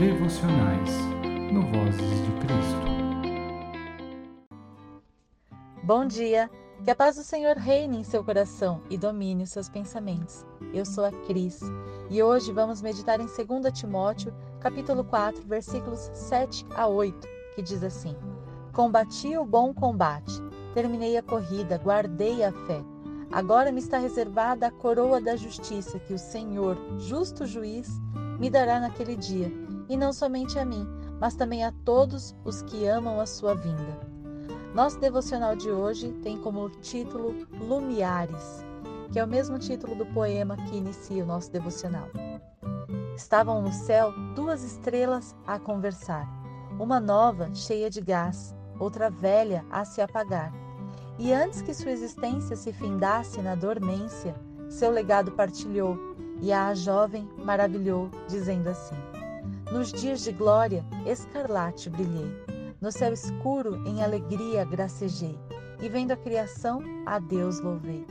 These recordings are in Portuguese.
devocionais no Vozes de Cristo. Bom dia! Que a paz do Senhor reine em seu coração e domine os seus pensamentos. Eu sou a Cris e hoje vamos meditar em 2 Timóteo, capítulo 4, versículos 7 a 8, que diz assim: Combati o bom combate, terminei a corrida, guardei a fé. Agora me está reservada a coroa da justiça que o Senhor, justo juiz, me dará naquele dia, e não somente a mim, mas também a todos os que amam a sua vinda. Nosso devocional de hoje tem como título Lumiares, que é o mesmo título do poema que inicia o nosso devocional. Estavam no céu duas estrelas a conversar, uma nova, cheia de gás, outra velha a se apagar. E antes que sua existência se findasse na dormência, seu legado partilhou, e a jovem maravilhou, dizendo assim: Nos dias de glória, escarlate brilhei, no céu escuro, em alegria gracejei, e vendo a criação, a Deus louvei.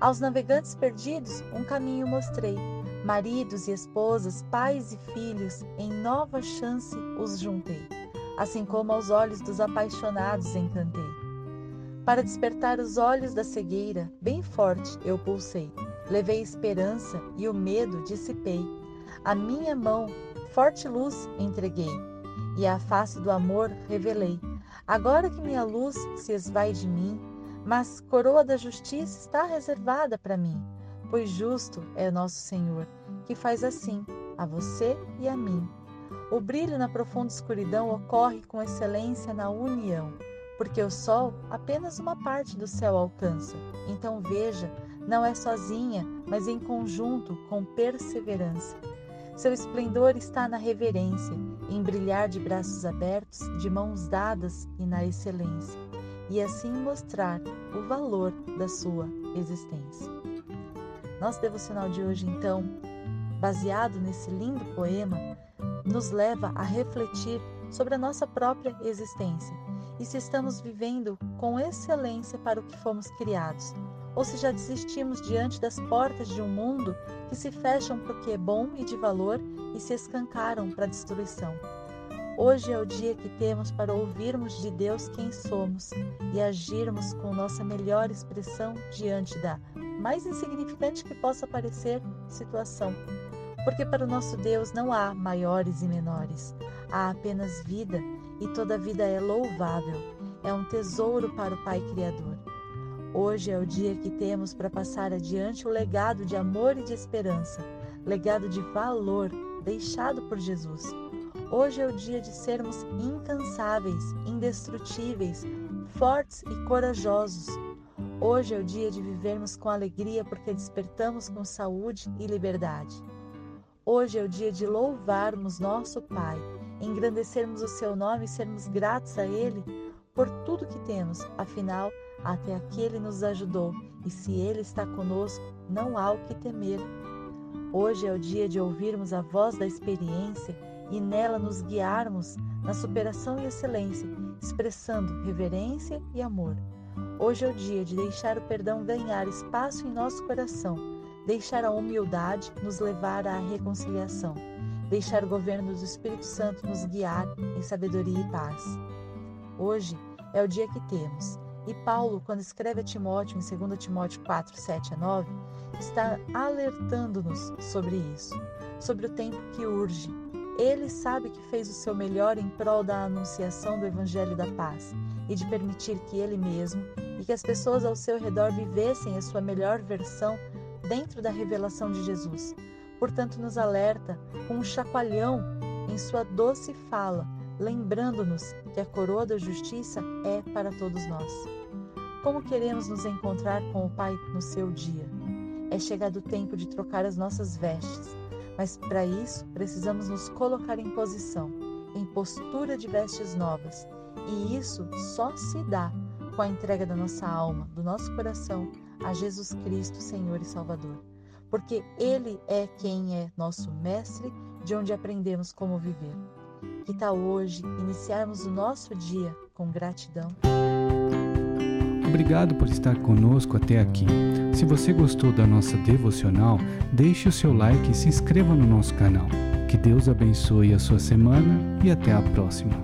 Aos navegantes perdidos, um caminho mostrei, maridos e esposas, pais e filhos, em nova chance os juntei, assim como aos olhos dos apaixonados encantei. Para despertar os olhos da cegueira, bem forte eu pulsei. Levei esperança e o medo dissipei. A minha mão, forte luz, entreguei, e a face do amor revelei. Agora que minha luz se esvai de mim, mas coroa da justiça está reservada para mim, pois justo é nosso Senhor, que faz assim a você e a mim. O brilho na profunda escuridão ocorre com excelência na união porque o sol apenas uma parte do céu alcança. Então veja, não é sozinha, mas em conjunto, com perseverança. Seu esplendor está na reverência, em brilhar de braços abertos, de mãos dadas e na excelência, e assim mostrar o valor da sua existência. Nosso devocional de hoje, então, baseado nesse lindo poema, nos leva a refletir sobre a nossa própria existência e se estamos vivendo com excelência para o que fomos criados, ou se já desistimos diante das portas de um mundo que se fecham para o que é bom e de valor e se escancaram para a destruição. Hoje é o dia que temos para ouvirmos de Deus quem somos e agirmos com nossa melhor expressão diante da mais insignificante que possa parecer situação. Porque para o nosso Deus não há maiores e menores, há apenas vida e toda vida é louvável, é um tesouro para o Pai Criador. Hoje é o dia que temos para passar adiante o legado de amor e de esperança, legado de valor deixado por Jesus. Hoje é o dia de sermos incansáveis, indestrutíveis, fortes e corajosos. Hoje é o dia de vivermos com alegria porque despertamos com saúde e liberdade. Hoje é o dia de louvarmos nosso Pai engrandecermos o seu nome e sermos gratos a Ele por tudo que temos, afinal, até aqui Ele nos ajudou e se Ele está conosco, não há o que temer. Hoje é o dia de ouvirmos a voz da experiência e nela nos guiarmos na superação e excelência, expressando reverência e amor. Hoje é o dia de deixar o perdão ganhar espaço em nosso coração, deixar a humildade nos levar à reconciliação deixar o governo do Espírito Santo nos guiar em sabedoria e paz. Hoje é o dia que temos, e Paulo, quando escreve a Timóteo em 2 Timóteo 4, 7 a 9, está alertando-nos sobre isso, sobre o tempo que urge. Ele sabe que fez o seu melhor em prol da anunciação do Evangelho da Paz e de permitir que ele mesmo e que as pessoas ao seu redor vivessem a sua melhor versão dentro da revelação de Jesus, portanto, nos alerta com um chacoalhão em sua doce fala, lembrando-nos que a coroa da justiça é para todos nós. Como queremos nos encontrar com o Pai no seu dia? É chegado o tempo de trocar as nossas vestes, mas para isso precisamos nos colocar em posição, em postura de vestes novas, e isso só se dá com a entrega da nossa alma, do nosso coração a Jesus Cristo, Senhor e Salvador porque Ele é quem é nosso mestre, de onde aprendemos como viver. Que tal hoje iniciarmos o nosso dia com gratidão? Obrigado por estar conosco até aqui. Se você gostou da nossa devocional, deixe o seu like e se inscreva no nosso canal. Que Deus abençoe a sua semana e até a próxima.